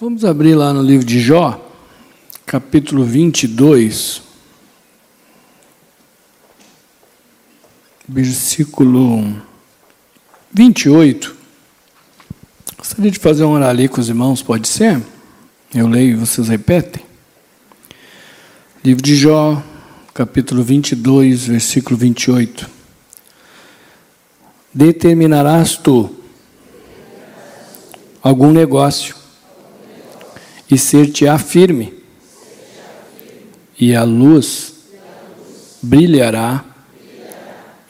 Vamos abrir lá no livro de Jó, capítulo 22, versículo 28. Gostaria de fazer um ali com os irmãos, pode ser? Eu leio e vocês repetem. Livro de Jó, capítulo 22, versículo 28. Determinarás tu algum negócio e ser-te-á firme, e a luz brilhará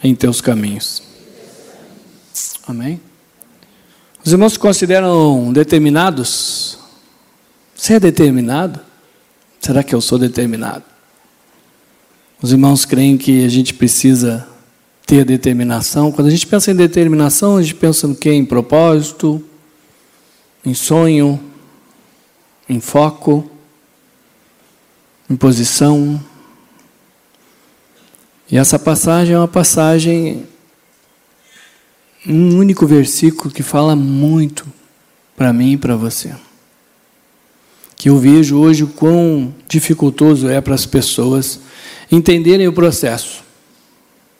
em teus caminhos. Amém? Os irmãos se consideram determinados? Você é determinado? Será que eu sou determinado? Os irmãos creem que a gente precisa ter determinação. Quando a gente pensa em determinação, a gente pensa no quê? Em propósito, em sonho, em foco, em posição. E essa passagem é uma passagem, um único versículo que fala muito para mim e para você. Que eu vejo hoje o quão dificultoso é para as pessoas entenderem o processo.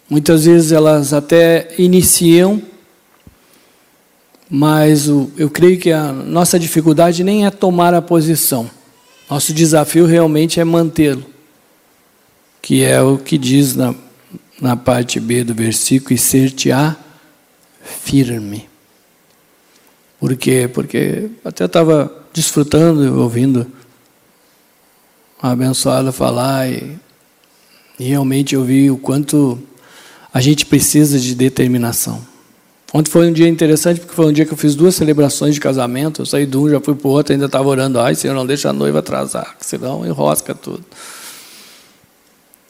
Muitas vezes elas até iniciam mas o, eu creio que a nossa dificuldade nem é tomar a posição. Nosso desafio realmente é mantê-lo, que é o que diz na, na parte B do versículo: e ser-te-á firme. Por quê? Porque até estava desfrutando, ouvindo a abençoada falar e, e realmente eu vi o quanto a gente precisa de determinação. Ontem foi um dia interessante, porque foi um dia que eu fiz duas celebrações de casamento. Eu saí de um, já fui para o outro, ainda estava orando. Ai, Senhor, não deixa a noiva atrasar, senão enrosca tudo.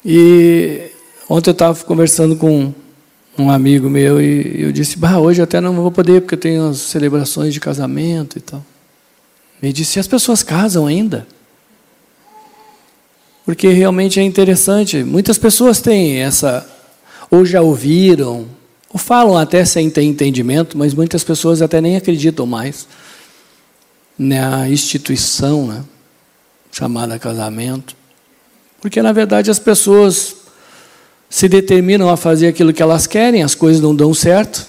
E ontem eu estava conversando com um amigo meu e eu disse: Bah, hoje até não vou poder, porque eu tenho as celebrações de casamento e tal. Ele disse: E as pessoas casam ainda? Porque realmente é interessante. Muitas pessoas têm essa, ou já ouviram, ou falam até sem ter entendimento, mas muitas pessoas até nem acreditam mais na instituição né, chamada casamento. Porque, na verdade, as pessoas se determinam a fazer aquilo que elas querem, as coisas não dão certo.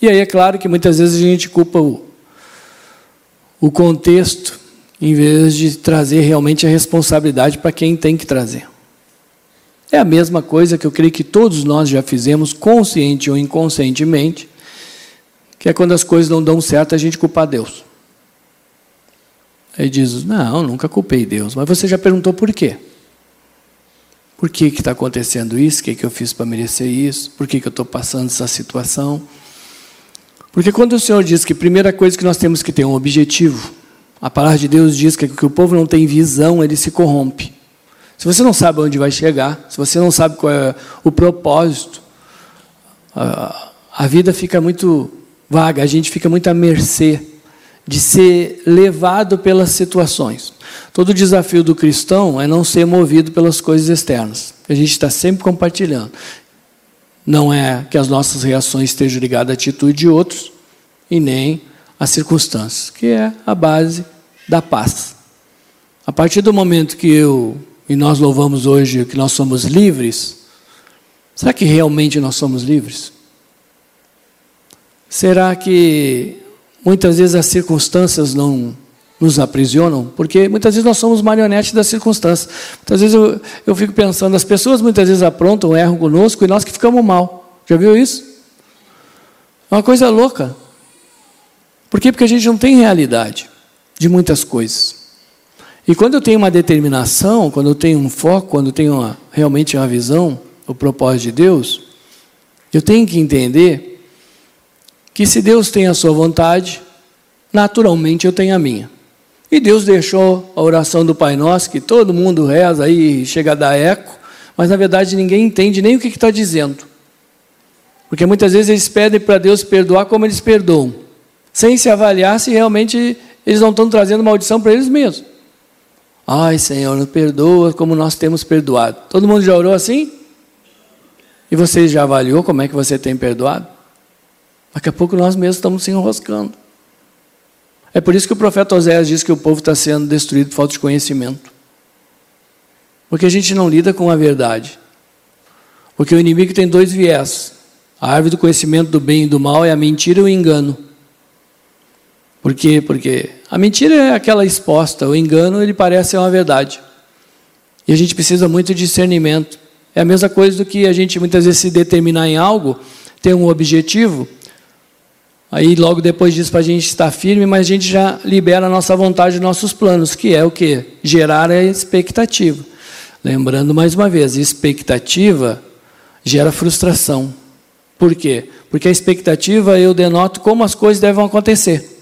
E aí é claro que muitas vezes a gente culpa o, o contexto, em vez de trazer realmente a responsabilidade para quem tem que trazer. É a mesma coisa que eu creio que todos nós já fizemos, consciente ou inconscientemente, que é quando as coisas não dão certo, a gente culpa Deus. Aí diz: Não, nunca culpei Deus. Mas você já perguntou por quê? Por que está acontecendo isso? O que, que eu fiz para merecer isso? Por que, que eu estou passando essa situação? Porque quando o Senhor diz que a primeira coisa que nós temos que ter é um objetivo, a palavra de Deus diz que, que o povo não tem visão, ele se corrompe. Se você não sabe onde vai chegar, se você não sabe qual é o propósito, a, a vida fica muito vaga, a gente fica muito à mercê de ser levado pelas situações. Todo desafio do cristão é não ser movido pelas coisas externas. A gente está sempre compartilhando. Não é que as nossas reações estejam ligadas à atitude de outros e nem às circunstâncias, que é a base da paz. A partir do momento que eu e nós louvamos hoje que nós somos livres, será que realmente nós somos livres? Será que muitas vezes as circunstâncias não nos aprisionam? Porque muitas vezes nós somos marionetes das circunstâncias. Muitas vezes eu, eu fico pensando, as pessoas muitas vezes aprontam, erram conosco e nós que ficamos mal. Já viu isso? É uma coisa louca. Por quê? Porque a gente não tem realidade de muitas coisas. E quando eu tenho uma determinação, quando eu tenho um foco, quando eu tenho uma, realmente uma visão, o propósito de Deus, eu tenho que entender que se Deus tem a sua vontade, naturalmente eu tenho a minha. E Deus deixou a oração do Pai Nosso, que todo mundo reza aí, chega a dar eco, mas na verdade ninguém entende nem o que está dizendo. Porque muitas vezes eles pedem para Deus perdoar como eles perdoam, sem se avaliar se realmente eles não estão trazendo maldição para eles mesmos. Ai, Senhor, nos perdoa como nós temos perdoado. Todo mundo já orou assim? E você já avaliou como é que você tem perdoado? Daqui a pouco nós mesmos estamos se enroscando. É por isso que o profeta Oséias diz que o povo está sendo destruído por falta de conhecimento. Porque a gente não lida com a verdade. Porque o inimigo tem dois viés. A árvore do conhecimento do bem e do mal é a mentira e o engano. Por quê? Porque a mentira é aquela exposta, o engano ele parece uma verdade. E a gente precisa muito de discernimento. É a mesma coisa do que a gente muitas vezes se determinar em algo, ter um objetivo, aí logo depois disso para a gente estar firme, mas a gente já libera a nossa vontade, os nossos planos, que é o que? Gerar a expectativa. Lembrando mais uma vez, expectativa gera frustração. Por quê? Porque a expectativa eu denoto como as coisas devem acontecer.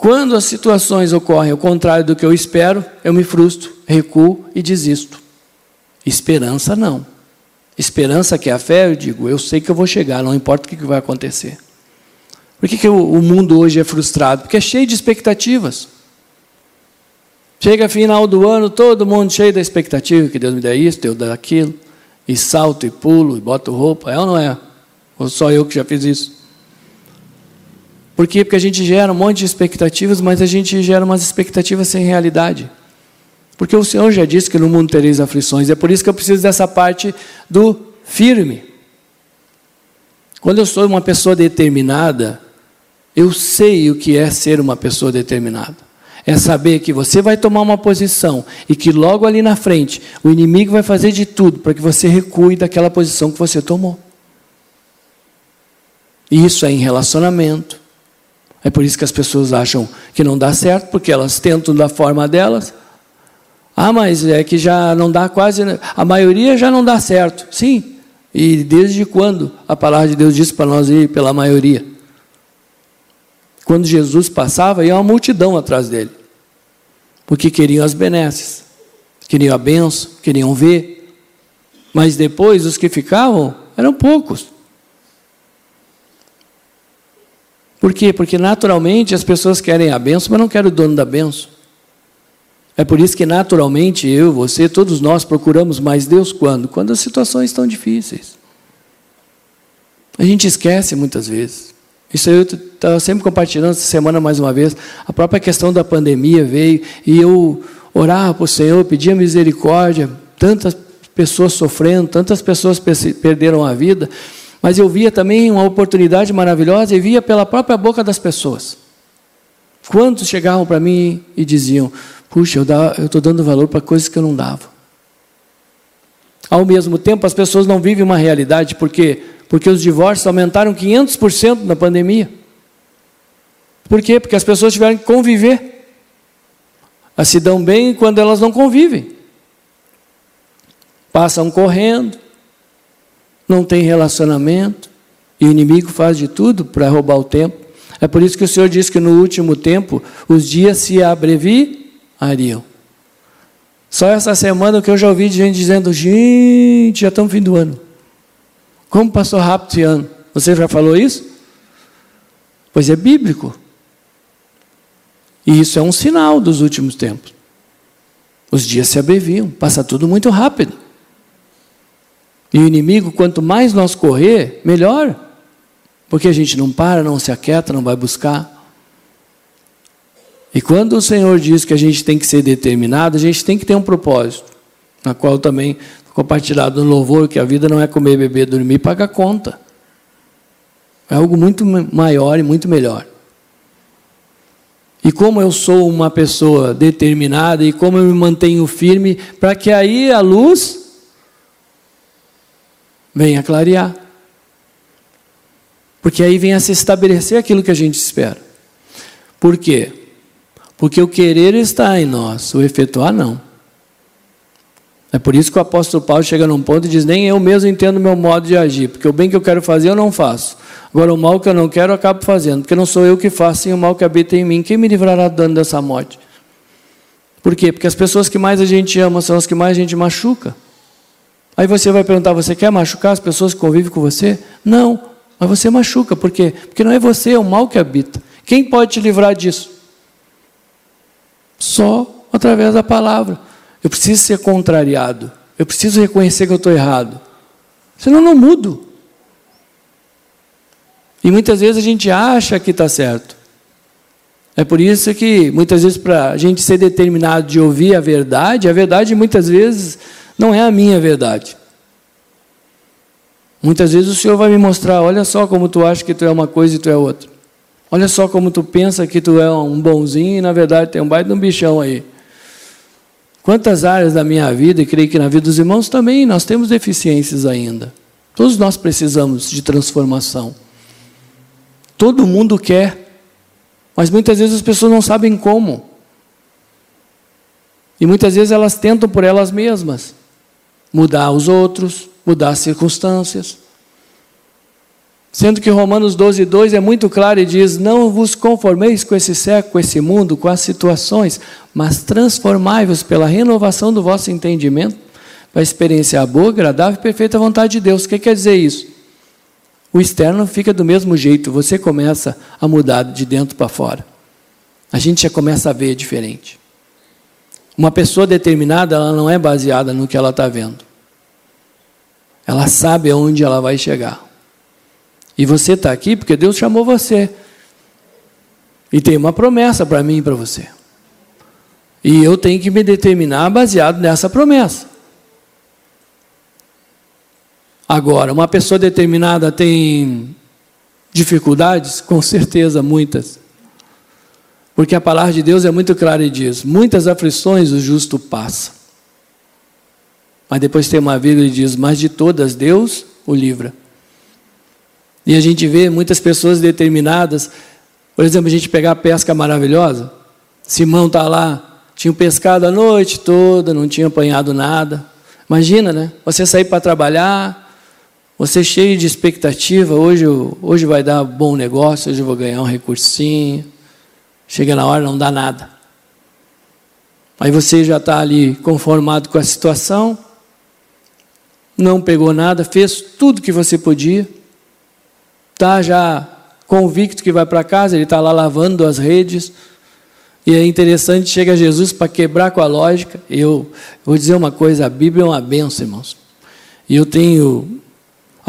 Quando as situações ocorrem ao contrário do que eu espero, eu me frustro, recuo e desisto. Esperança não. Esperança que é a fé, eu digo, eu sei que eu vou chegar, não importa o que vai acontecer. Por que, que o mundo hoje é frustrado? Porque é cheio de expectativas. Chega final do ano, todo mundo cheio da expectativa, que Deus me dê isso, Deus dê aquilo, e salto e pulo, e boto roupa, é ou não é? Ou só eu que já fiz isso? Por quê? Porque a gente gera um monte de expectativas, mas a gente gera umas expectativas sem realidade. Porque o Senhor já disse que no mundo tereis aflições. É por isso que eu preciso dessa parte do firme. Quando eu sou uma pessoa determinada, eu sei o que é ser uma pessoa determinada. É saber que você vai tomar uma posição e que logo ali na frente o inimigo vai fazer de tudo para que você recue daquela posição que você tomou. Isso é em relacionamento, é por isso que as pessoas acham que não dá certo, porque elas tentam da forma delas. Ah, mas é que já não dá quase. A maioria já não dá certo. Sim. E desde quando a palavra de Deus diz para nós ir pela maioria? Quando Jesus passava, ia uma multidão atrás dele. Porque queriam as benesses, queriam a benção, queriam ver. Mas depois, os que ficavam eram poucos. Por quê? Porque naturalmente as pessoas querem a benção, mas não querem o dono da benção. É por isso que naturalmente eu, você, todos nós procuramos mais Deus quando? Quando as situações estão difíceis. A gente esquece muitas vezes. Isso eu estava sempre compartilhando essa semana mais uma vez. A própria questão da pandemia veio e eu orava para o Senhor, pedia misericórdia. Tantas pessoas sofrendo, tantas pessoas perderam a vida. Mas eu via também uma oportunidade maravilhosa e via pela própria boca das pessoas. Quantos chegavam para mim e diziam: Puxa, eu estou dando valor para coisas que eu não dava. Ao mesmo tempo, as pessoas não vivem uma realidade, por quê? Porque os divórcios aumentaram 500% na pandemia. Por quê? Porque as pessoas tiveram que conviver. Elas se dão bem quando elas não convivem. Passam correndo, não tem relacionamento, e o inimigo faz de tudo para roubar o tempo. É por isso que o Senhor diz que no último tempo os dias se abreviariam. Só essa semana que eu já ouvi gente dizendo: gente, já estamos fim do ano. Como passou rápido esse ano? Você já falou isso? Pois é bíblico. E isso é um sinal dos últimos tempos. Os dias se abreviam, passa tudo muito rápido. E o inimigo, quanto mais nós correr, melhor. Porque a gente não para, não se aquieta, não vai buscar. E quando o Senhor diz que a gente tem que ser determinado, a gente tem que ter um propósito, na qual também compartilhado no louvor que a vida não é comer, beber, dormir e pagar conta. É algo muito maior e muito melhor. E como eu sou uma pessoa determinada e como eu me mantenho firme, para que aí a luz venha clarear. Porque aí vem a se estabelecer aquilo que a gente espera. Por quê? Porque o querer está em nós, o efetuar não. É por isso que o apóstolo Paulo chega num ponto e diz: Nem eu mesmo entendo o meu modo de agir, porque o bem que eu quero fazer eu não faço. Agora, o mal que eu não quero eu acabo fazendo, porque não sou eu que faço, sim o mal que habita em mim. Quem me livrará do dano dessa morte? Por quê? Porque as pessoas que mais a gente ama são as que mais a gente machuca. Aí você vai perguntar: você quer machucar as pessoas que convivem com você? Não, mas você machuca, por quê? Porque não é você, é o mal que habita. Quem pode te livrar disso? Só através da palavra. Eu preciso ser contrariado. Eu preciso reconhecer que eu estou errado. Senão eu não mudo. E muitas vezes a gente acha que está certo. É por isso que, muitas vezes, para a gente ser determinado de ouvir a verdade, a verdade, muitas vezes, não é a minha verdade. Muitas vezes o Senhor vai me mostrar: olha só como tu acha que tu é uma coisa e tu é outra. Olha só como tu pensa que tu é um bonzinho e na verdade tem um baita de um bichão aí. Quantas áreas da minha vida, e creio que na vida dos irmãos também, nós temos deficiências ainda. Todos nós precisamos de transformação. Todo mundo quer, mas muitas vezes as pessoas não sabem como. E muitas vezes elas tentam por elas mesmas mudar os outros, mudar as circunstâncias. Sendo que Romanos 12, 2 é muito claro e diz: Não vos conformeis com esse século, com esse mundo, com as situações, mas transformai-vos pela renovação do vosso entendimento, para experienciar a boa, agradável e perfeita vontade de Deus. O que quer dizer isso? O externo fica do mesmo jeito, você começa a mudar de dentro para fora. A gente já começa a ver diferente. Uma pessoa determinada, ela não é baseada no que ela está vendo. Ela sabe aonde ela vai chegar. E você está aqui porque Deus chamou você. E tem uma promessa para mim e para você. E eu tenho que me determinar baseado nessa promessa. Agora, uma pessoa determinada tem dificuldades? Com certeza, muitas. Porque a palavra de Deus é muito clara e diz: muitas aflições o justo passa. Mas depois tem uma vírgula e diz: mas de todas Deus o livra. E a gente vê muitas pessoas determinadas, por exemplo, a gente pegar a pesca maravilhosa, Simão está lá, tinha pescado a noite toda, não tinha apanhado nada. Imagina, né? Você sair para trabalhar, você cheio de expectativa, hoje, hoje vai dar bom negócio, hoje eu vou ganhar um recursinho. Chega na hora, não dá nada. Aí você já está ali conformado com a situação, não pegou nada, fez tudo que você podia está já convicto que vai para casa, ele está lá lavando as redes. E é interessante, chega Jesus para quebrar com a lógica. Eu vou dizer uma coisa: a Bíblia é uma benção, irmãos. E eu tenho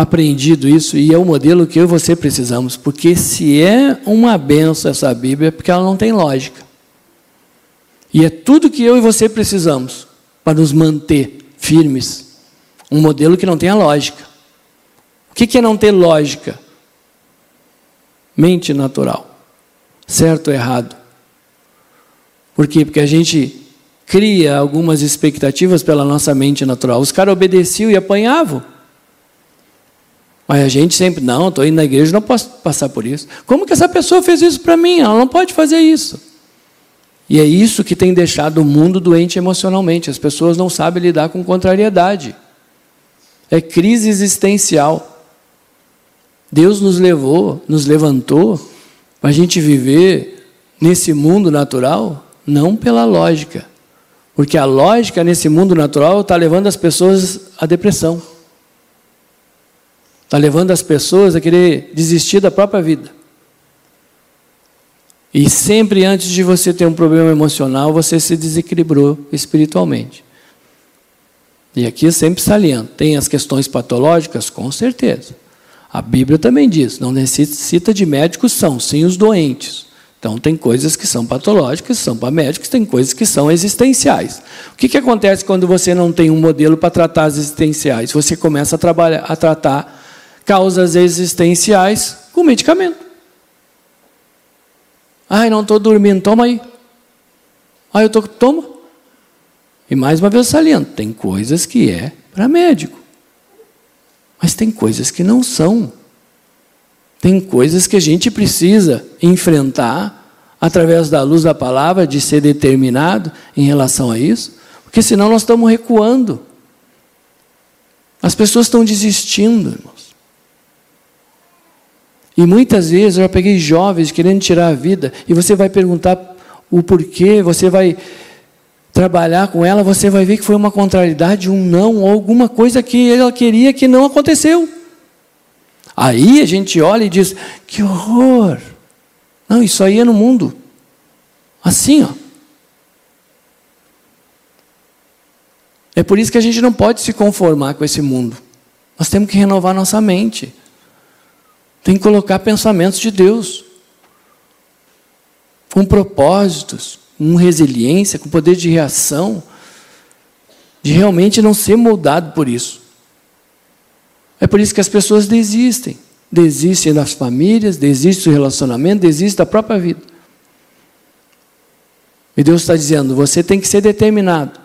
aprendido isso, e é o modelo que eu e você precisamos. Porque se é uma benção essa Bíblia, é porque ela não tem lógica. E é tudo que eu e você precisamos para nos manter firmes. Um modelo que não tenha lógica. O que é não ter lógica? mente natural. Certo ou errado? Por quê? Porque a gente cria algumas expectativas pela nossa mente natural. Os caras obedeciam e apanhavam. Mas a gente sempre, não, estou indo na igreja, não posso passar por isso. Como que essa pessoa fez isso para mim? Ela não pode fazer isso. E é isso que tem deixado o mundo doente emocionalmente. As pessoas não sabem lidar com contrariedade. É crise existencial. Deus nos levou, nos levantou para a gente viver nesse mundo natural, não pela lógica. Porque a lógica nesse mundo natural está levando as pessoas à depressão. Está levando as pessoas a querer desistir da própria vida. E sempre antes de você ter um problema emocional, você se desequilibrou espiritualmente. E aqui eu sempre saliento: tem as questões patológicas? Com certeza. A Bíblia também diz: não necessita de médicos, são sim os doentes. Então, tem coisas que são patológicas, são para médicos, tem coisas que são existenciais. O que, que acontece quando você não tem um modelo para tratar as existenciais? Você começa a, trabalhar, a tratar causas existenciais com medicamento. Ai, não estou dormindo, toma aí. Ai, eu estou, toma. E mais uma vez saliento, tem coisas que é para médico. Mas tem coisas que não são. Tem coisas que a gente precisa enfrentar através da luz da palavra, de ser determinado em relação a isso, porque senão nós estamos recuando. As pessoas estão desistindo, irmãos. E muitas vezes eu já peguei jovens querendo tirar a vida, e você vai perguntar o porquê, você vai trabalhar com ela, você vai ver que foi uma contrariedade, um não, ou alguma coisa que ela queria que não aconteceu. Aí a gente olha e diz: que horror! Não, isso aí é no mundo. Assim, ó. É por isso que a gente não pode se conformar com esse mundo. Nós temos que renovar nossa mente. Tem que colocar pensamentos de Deus. com propósitos, com resiliência, com poder de reação, de realmente não ser moldado por isso. É por isso que as pessoas desistem. Desistem das famílias, desistem do relacionamento, desistem da própria vida. E Deus está dizendo: você tem que ser determinado.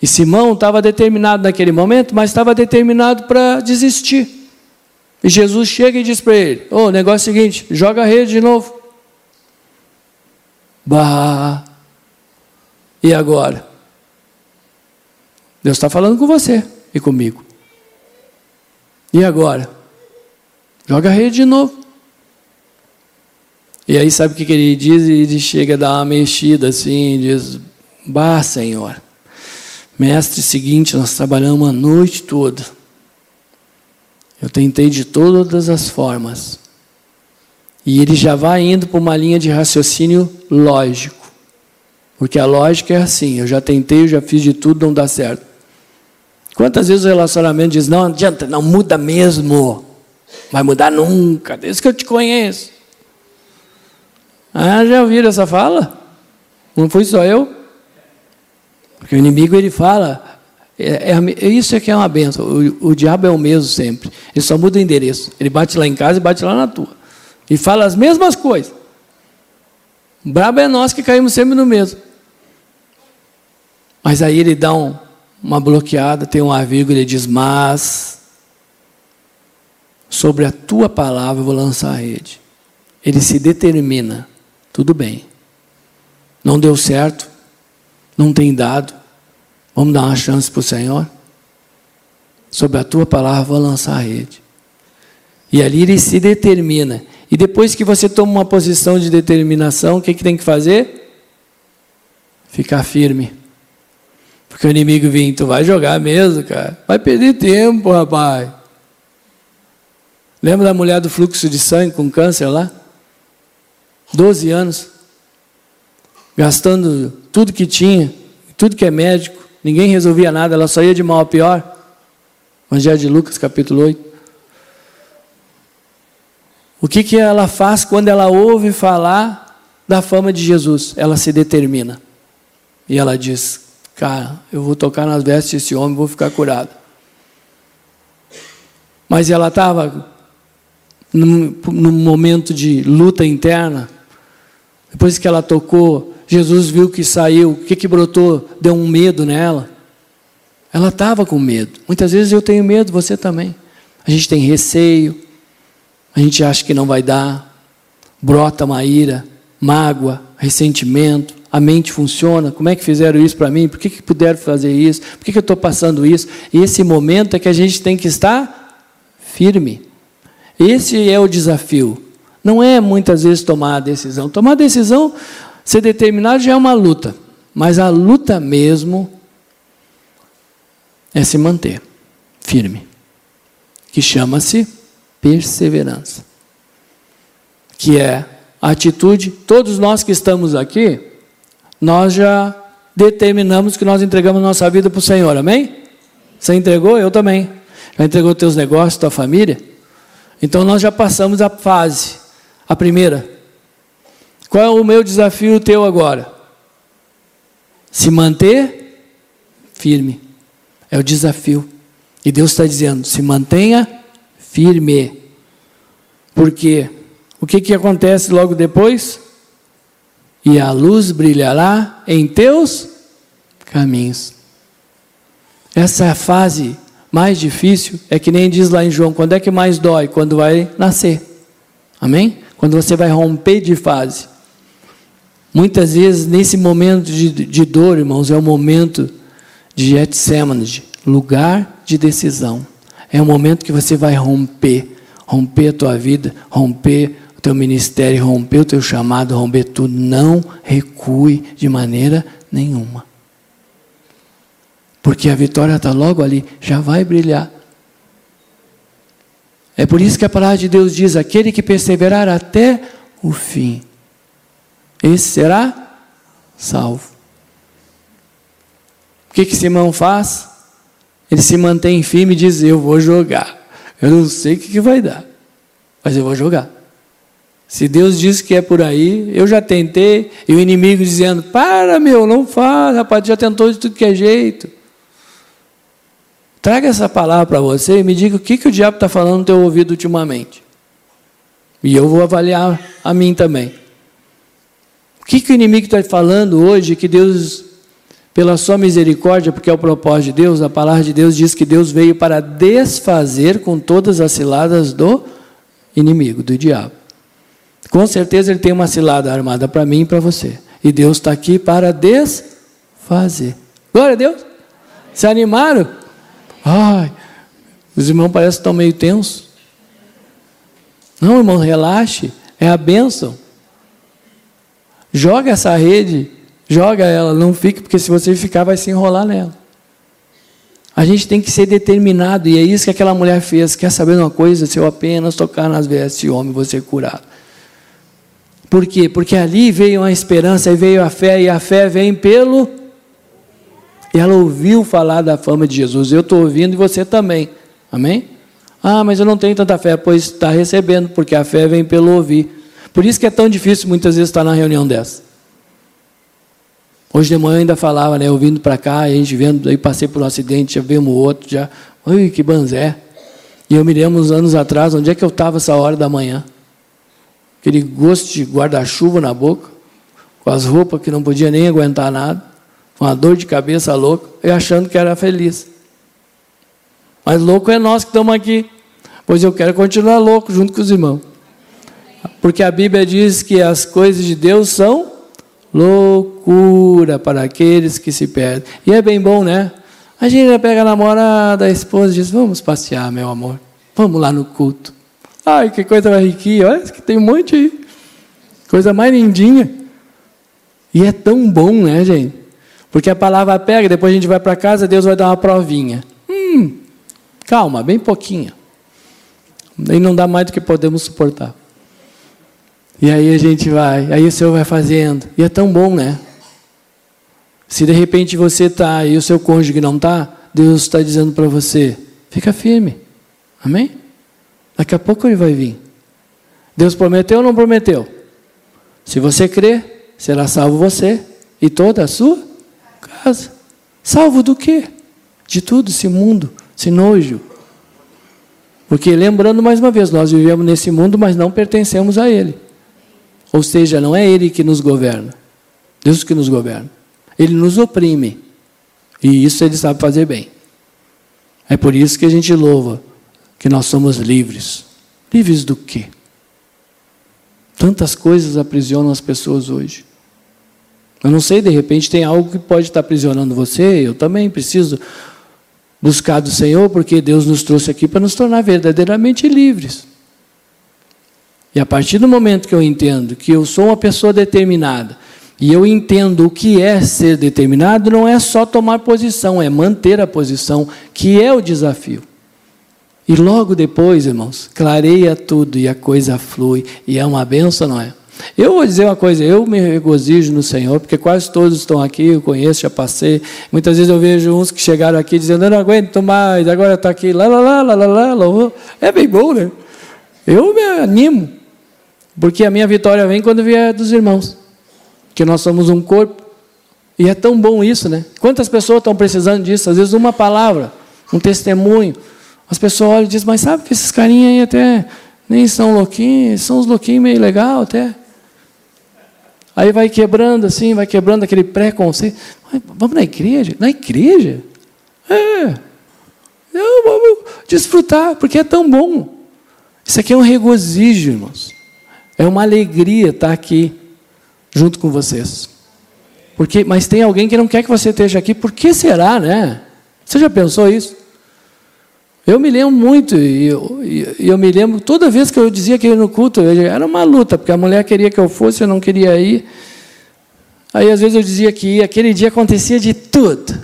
E Simão estava determinado naquele momento, mas estava determinado para desistir. E Jesus chega e diz para ele: Ô, oh, negócio é o seguinte, joga a rede de novo. Bah! E agora? Deus está falando com você e comigo. E agora? Joga a rede de novo. E aí sabe o que, ele diz? Ele chega a dar uma mexida assim, diz: Bah, Senhor, mestre seguinte, nós trabalhamos a noite toda. Eu tentei de todas as formas. E ele já vai indo para uma linha de raciocínio lógico. Porque a lógica é assim: eu já tentei, eu já fiz de tudo, não dá certo. Quantas vezes o relacionamento diz: não adianta, não muda mesmo. Vai mudar nunca, desde que eu te conheço. Ah, já ouviram essa fala? Não fui só eu? Porque o inimigo ele fala, é, é, isso é que é uma benção. O, o diabo é o mesmo sempre. Ele só muda o endereço. Ele bate lá em casa e bate lá na tua. E fala as mesmas coisas. Brabo é nós que caímos sempre no mesmo. Mas aí ele dá um, uma bloqueada, tem uma vírgula, ele diz, mas sobre a tua palavra eu vou lançar a rede. Ele se determina, tudo bem. Não deu certo, não tem dado, Vamos dar uma chance para o Senhor? Sobre a tua palavra, vou lançar a rede. E ali ele se determina. E depois que você toma uma posição de determinação, o que, que tem que fazer? Ficar firme. Porque o inimigo vem, tu vai jogar mesmo, cara. Vai perder tempo, rapaz. Lembra da mulher do fluxo de sangue com câncer lá? Doze anos. Gastando tudo que tinha, tudo que é médico. Ninguém resolvia nada, ela só ia de mal a pior. Evangelho de Lucas, capítulo 8. O que, que ela faz quando ela ouve falar da fama de Jesus? Ela se determina. E ela diz: Cara, eu vou tocar nas vestes desse homem, vou ficar curado. Mas ela estava num, num momento de luta interna. Depois que ela tocou Jesus viu que saiu, o que, que brotou? Deu um medo nela. Ela estava com medo. Muitas vezes eu tenho medo, você também. A gente tem receio, a gente acha que não vai dar, brota uma ira, mágoa, ressentimento, a mente funciona. Como é que fizeram isso para mim? Por que, que puderam fazer isso? Por que, que eu estou passando isso? E esse momento é que a gente tem que estar firme. Esse é o desafio. Não é muitas vezes tomar a decisão. Tomar a decisão, Ser determinado já é uma luta, mas a luta mesmo é se manter firme, que chama-se perseverança, que é a atitude. Todos nós que estamos aqui, nós já determinamos que nós entregamos nossa vida para o Senhor, amém? Você entregou? Eu também. Já entregou teus negócios, tua família? Então nós já passamos a fase, a primeira, qual é o meu desafio teu agora? Se manter firme. É o desafio. E Deus está dizendo: se mantenha firme. Porque o que, que acontece logo depois? E a luz brilhará em teus caminhos. Essa fase mais difícil, é que nem diz lá em João: quando é que mais dói? Quando vai nascer. Amém? Quando você vai romper de fase. Muitas vezes, nesse momento de, de dor, irmãos, é o momento de Getsemane, lugar de decisão. É o momento que você vai romper, romper a tua vida, romper o teu ministério, romper o teu chamado, romper tudo. Não recue de maneira nenhuma. Porque a vitória está logo ali, já vai brilhar. É por isso que a palavra de Deus diz: aquele que perseverar até o fim esse será salvo. O que, que Simão faz? Ele se mantém firme e diz: Eu vou jogar. Eu não sei o que, que vai dar, mas eu vou jogar. Se Deus diz que é por aí, eu já tentei, e o inimigo dizendo: Para, meu, não faz, rapaz, já tentou de tudo que é jeito. Traga essa palavra para você e me diga o que, que o diabo está falando no teu ouvido ultimamente. E eu vou avaliar a mim também. O que, que o inimigo está falando hoje que Deus, pela sua misericórdia, porque é o propósito de Deus, a palavra de Deus diz que Deus veio para desfazer com todas as ciladas do inimigo, do diabo. Com certeza ele tem uma cilada armada para mim e para você. E Deus está aqui para desfazer. Glória a Deus. Se animaram? Ai, os irmãos parecem que estão meio tensos. Não, irmão, relaxe. É a bênção. Joga essa rede, joga ela, não fique, porque se você ficar, vai se enrolar nela. A gente tem que ser determinado, e é isso que aquela mulher fez. Quer saber uma coisa? Se eu apenas tocar nas vestes de homem, ser curado. Por quê? Porque ali veio a esperança e veio a fé, e a fé vem pelo. E ela ouviu falar da fama de Jesus. Eu estou ouvindo e você também. Amém? Ah, mas eu não tenho tanta fé. Pois está recebendo, porque a fé vem pelo ouvir. Por isso que é tão difícil muitas vezes estar na reunião dessa. Hoje de manhã eu ainda falava, né? Eu vindo para cá, a gente vendo, aí passei por um acidente, já vimos outro, já. Ui, que banzé. E eu me lembro uns anos atrás, onde é que eu estava essa hora da manhã? aquele gosto de guarda-chuva na boca, com as roupas que não podia nem aguentar nada, com uma dor de cabeça louca, e achando que era feliz. Mas louco é nós que estamos aqui, pois eu quero continuar louco junto com os irmãos. Porque a Bíblia diz que as coisas de Deus são loucura para aqueles que se perdem. E é bem bom, né? A gente pega a namorada, a esposa e diz: Vamos passear, meu amor. Vamos lá no culto. Ai, que coisa mais riquinha, olha que tem um monte aí. Coisa mais lindinha. E é tão bom, né, gente? Porque a palavra pega, depois a gente vai para casa, Deus vai dar uma provinha. Hum, calma, bem pouquinha. E não dá mais do que podemos suportar. E aí a gente vai, aí o Senhor vai fazendo. E é tão bom, né? Se de repente você está e o seu cônjuge não está, Deus está dizendo para você: fica firme. Amém? Daqui a pouco ele vai vir. Deus prometeu ou não prometeu? Se você crer, será salvo você e toda a sua casa. Salvo do quê? De tudo, esse mundo, esse nojo. Porque lembrando mais uma vez, nós vivemos nesse mundo, mas não pertencemos a ele. Ou seja, não é ele que nos governa. Deus que nos governa. Ele nos oprime. E isso ele sabe fazer bem. É por isso que a gente louva que nós somos livres. Livres do quê? Tantas coisas aprisionam as pessoas hoje. Eu não sei, de repente tem algo que pode estar aprisionando você, eu também preciso buscar do Senhor, porque Deus nos trouxe aqui para nos tornar verdadeiramente livres. E a partir do momento que eu entendo que eu sou uma pessoa determinada, e eu entendo o que é ser determinado, não é só tomar posição, é manter a posição, que é o desafio. E logo depois, irmãos, clareia tudo e a coisa flui. E é uma benção, não é? Eu vou dizer uma coisa, eu me regozijo no Senhor, porque quase todos estão aqui, eu conheço, já passei. Muitas vezes eu vejo uns que chegaram aqui dizendo, eu não aguento mais, agora está aqui, lá, lá, lá, lá, lá, lá, É bem bom, né? Eu me animo, porque a minha vitória vem quando vier dos irmãos, que nós somos um corpo. E é tão bom isso, né? Quantas pessoas estão precisando disso? Às vezes uma palavra, um testemunho, as pessoas olham e dizem, mas sabe que esses carinhos aí até nem são louquinhos, são uns louquinhos meio legal até. Aí vai quebrando assim, vai quebrando aquele preconceito. Vamos na igreja? Na igreja? É. Não, vamos desfrutar, porque é tão bom. Isso aqui é um regozijo, irmãos. É uma alegria estar aqui junto com vocês. Porque, mas tem alguém que não quer que você esteja aqui. Por que será, né? Você já pensou isso? Eu me lembro muito, e eu, eu, me lembro, toda vez que eu dizia que ia no culto, era uma luta, porque a mulher queria que eu fosse, eu não queria ir. Aí às vezes eu dizia que ia, aquele dia acontecia de tudo.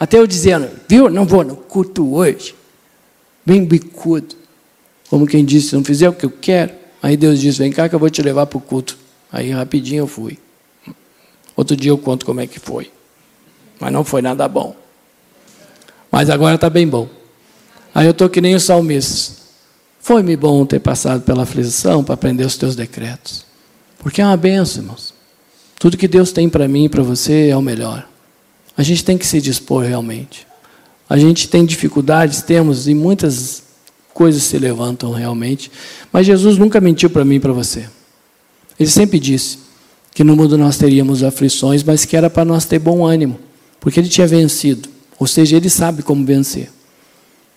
Até eu dizendo, viu, não vou no culto hoje. Bem bicudo. Como quem disse, se não fizer o que eu quero. Aí Deus disse, vem cá que eu vou te levar para o culto. Aí rapidinho eu fui. Outro dia eu conto como é que foi. Mas não foi nada bom. Mas agora está bem bom. Aí eu estou que nem os salmistas. Foi-me bom ter passado pela aflição para aprender os teus decretos. Porque é uma benção, irmãos. Tudo que Deus tem para mim e para você é o melhor. A gente tem que se dispor realmente. A gente tem dificuldades, temos, e muitas coisas se levantam realmente. Mas Jesus nunca mentiu para mim e para você. Ele sempre disse que no mundo nós teríamos aflições, mas que era para nós ter bom ânimo, porque ele tinha vencido. Ou seja, ele sabe como vencer.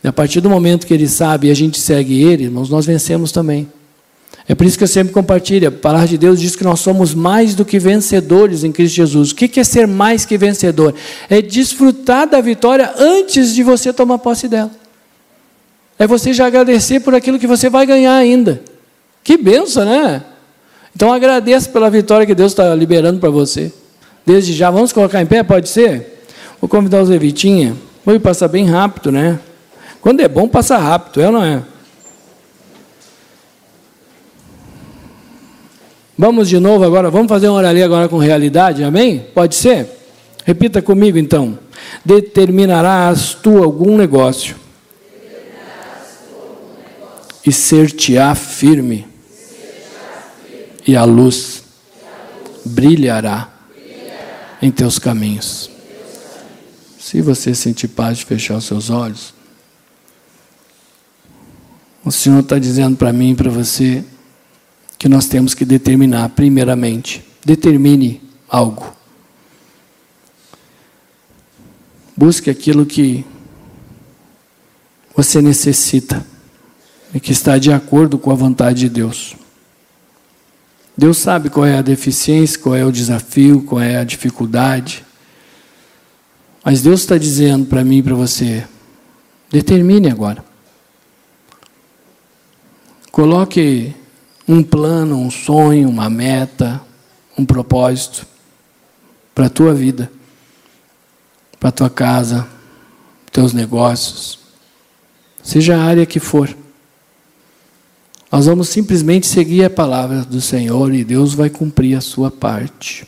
E a partir do momento que ele sabe e a gente segue ele, irmãos, nós vencemos também. É por isso que eu sempre compartilho. A palavra de Deus diz que nós somos mais do que vencedores em Cristo Jesus. O que é ser mais que vencedor? É desfrutar da vitória antes de você tomar posse dela. É você já agradecer por aquilo que você vai ganhar ainda. Que benção, né? Então agradeça pela vitória que Deus está liberando para você. Desde já, vamos colocar em pé, pode ser? Vou convidar o Zé Vitinha. Vou passar bem rápido, né? Quando é bom, passa rápido, é ou não é? Vamos de novo agora, vamos fazer uma oralia agora com realidade, amém? Pode ser? Repita comigo então. Determinarás tu algum negócio, e ser-te-á firme, e a luz, brilhará, em teus caminhos. Se você sentir paz de fechar os seus olhos, o Senhor está dizendo para mim e para você que nós temos que determinar, primeiramente. Determine algo. Busque aquilo que você necessita e que está de acordo com a vontade de Deus. Deus sabe qual é a deficiência, qual é o desafio, qual é a dificuldade. Mas Deus está dizendo para mim e para você: determine agora. Coloque um plano, um sonho, uma meta, um propósito para a tua vida, para a tua casa, teus negócios, seja a área que for. Nós vamos simplesmente seguir a palavra do Senhor e Deus vai cumprir a sua parte.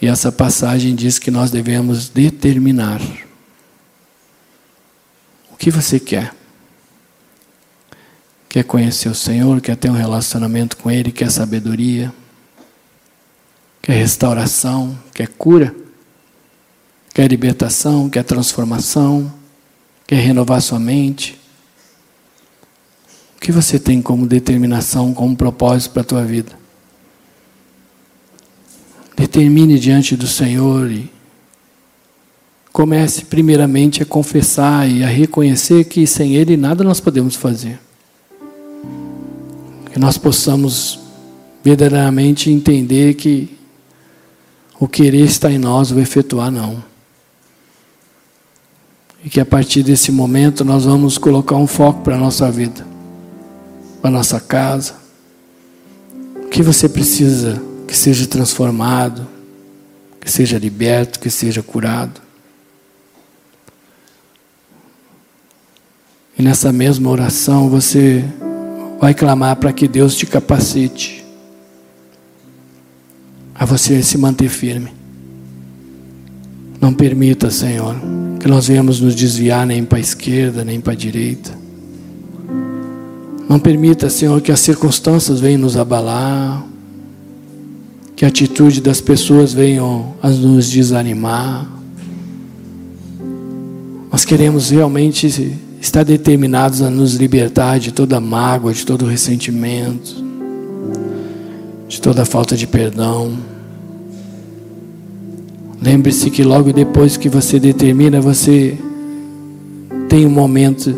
E essa passagem diz que nós devemos determinar o que você quer quer conhecer o Senhor, quer ter um relacionamento com Ele, quer sabedoria, quer restauração, quer cura, quer libertação, quer transformação, quer renovar sua mente. Que você tem como determinação, como propósito para a tua vida? Determine diante do Senhor e comece primeiramente a confessar e a reconhecer que sem Ele nada nós podemos fazer que nós possamos verdadeiramente entender que o querer está em nós, o efetuar não. E que a partir desse momento nós vamos colocar um foco para a nossa vida, para a nossa casa. O que você precisa que seja transformado, que seja liberto, que seja curado. E nessa mesma oração você vai clamar para que Deus te capacite a você se manter firme. Não permita, Senhor, que nós venhamos nos desviar nem para a esquerda, nem para a direita. Não permita, Senhor, que as circunstâncias venham nos abalar, que a atitude das pessoas venham a nos desanimar. Nós queremos realmente está determinados a nos libertar de toda mágoa, de todo ressentimento, de toda falta de perdão. Lembre-se que logo depois que você determina, você tem um momento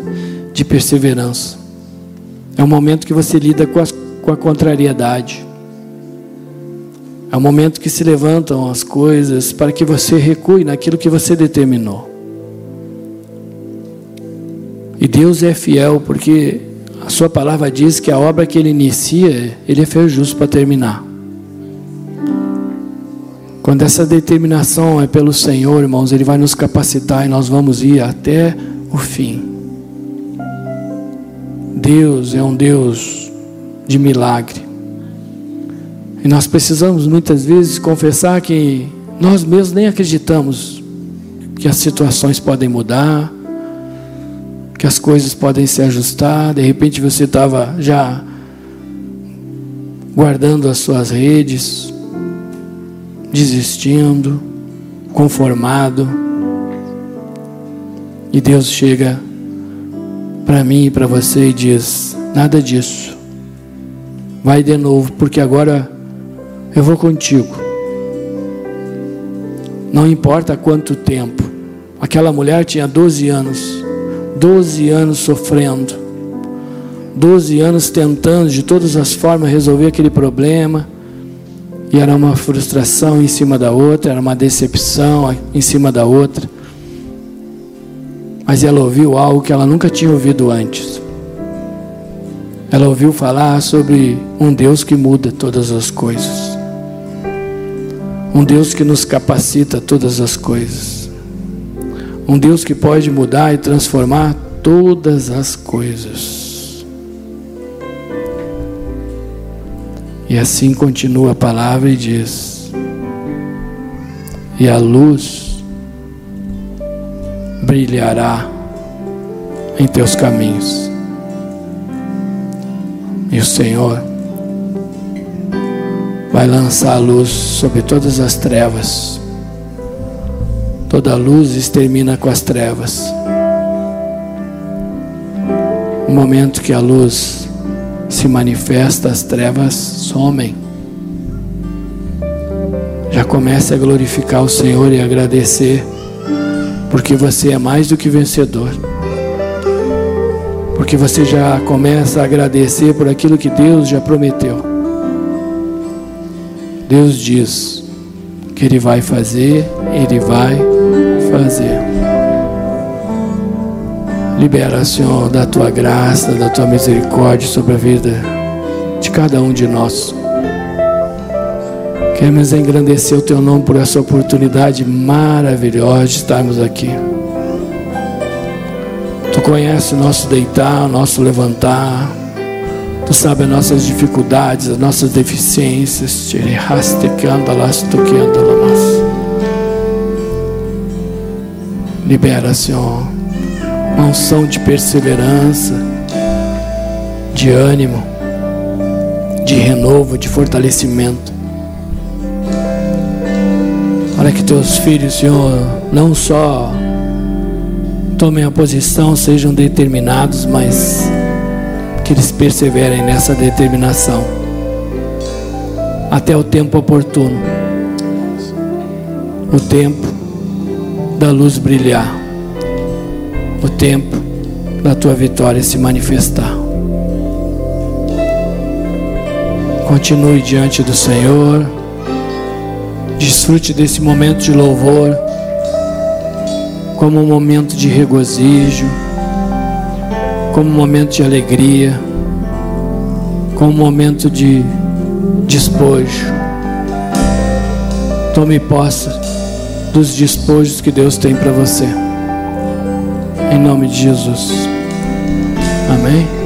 de perseverança. É um momento que você lida com, com a contrariedade. É um momento que se levantam as coisas para que você recue naquilo que você determinou. E Deus é fiel porque a sua palavra diz que a obra que ele inicia, ele é fiel justo para terminar. Quando essa determinação é pelo Senhor, irmãos, ele vai nos capacitar e nós vamos ir até o fim. Deus é um Deus de milagre. E nós precisamos muitas vezes confessar que nós mesmos nem acreditamos que as situações podem mudar, que as coisas podem se ajustar, de repente você estava já guardando as suas redes, desistindo, conformado. E Deus chega para mim e para você e diz: nada disso. Vai de novo, porque agora eu vou contigo. Não importa quanto tempo. Aquela mulher tinha 12 anos. 12 anos sofrendo. 12 anos tentando de todas as formas resolver aquele problema. E era uma frustração em cima da outra, era uma decepção em cima da outra. Mas ela ouviu algo que ela nunca tinha ouvido antes. Ela ouviu falar sobre um Deus que muda todas as coisas. Um Deus que nos capacita todas as coisas. Um Deus que pode mudar e transformar todas as coisas. E assim continua a palavra e diz: E a luz brilhará em teus caminhos. E o Senhor vai lançar a luz sobre todas as trevas. Toda luz extermina com as trevas. No momento que a luz se manifesta, as trevas somem. Já comece a glorificar o Senhor e agradecer, porque você é mais do que vencedor. Porque você já começa a agradecer por aquilo que Deus já prometeu. Deus diz que Ele vai fazer, Ele vai fazer. Libera, Senhor, da tua graça, da tua misericórdia sobre a vida de cada um de nós. Queremos engrandecer o teu nome por essa oportunidade maravilhosa de estarmos aqui. Tu conhece o nosso deitar, o nosso levantar. Tu sabe as nossas dificuldades, as nossas deficiências. Libera, Senhor uma unção de perseverança, de ânimo, de renovo, de fortalecimento. Para que teus filhos, Senhor, não só tomem a posição, sejam determinados, mas que eles perseverem nessa determinação até o tempo oportuno o tempo da luz brilhar o tempo da tua vitória se manifestar. Continue diante do Senhor. Desfrute desse momento de louvor como um momento de regozijo, como um momento de alegria, como um momento de despojo. Tome posse dos despojos que Deus tem para você. Em nome de Jesus. Amém.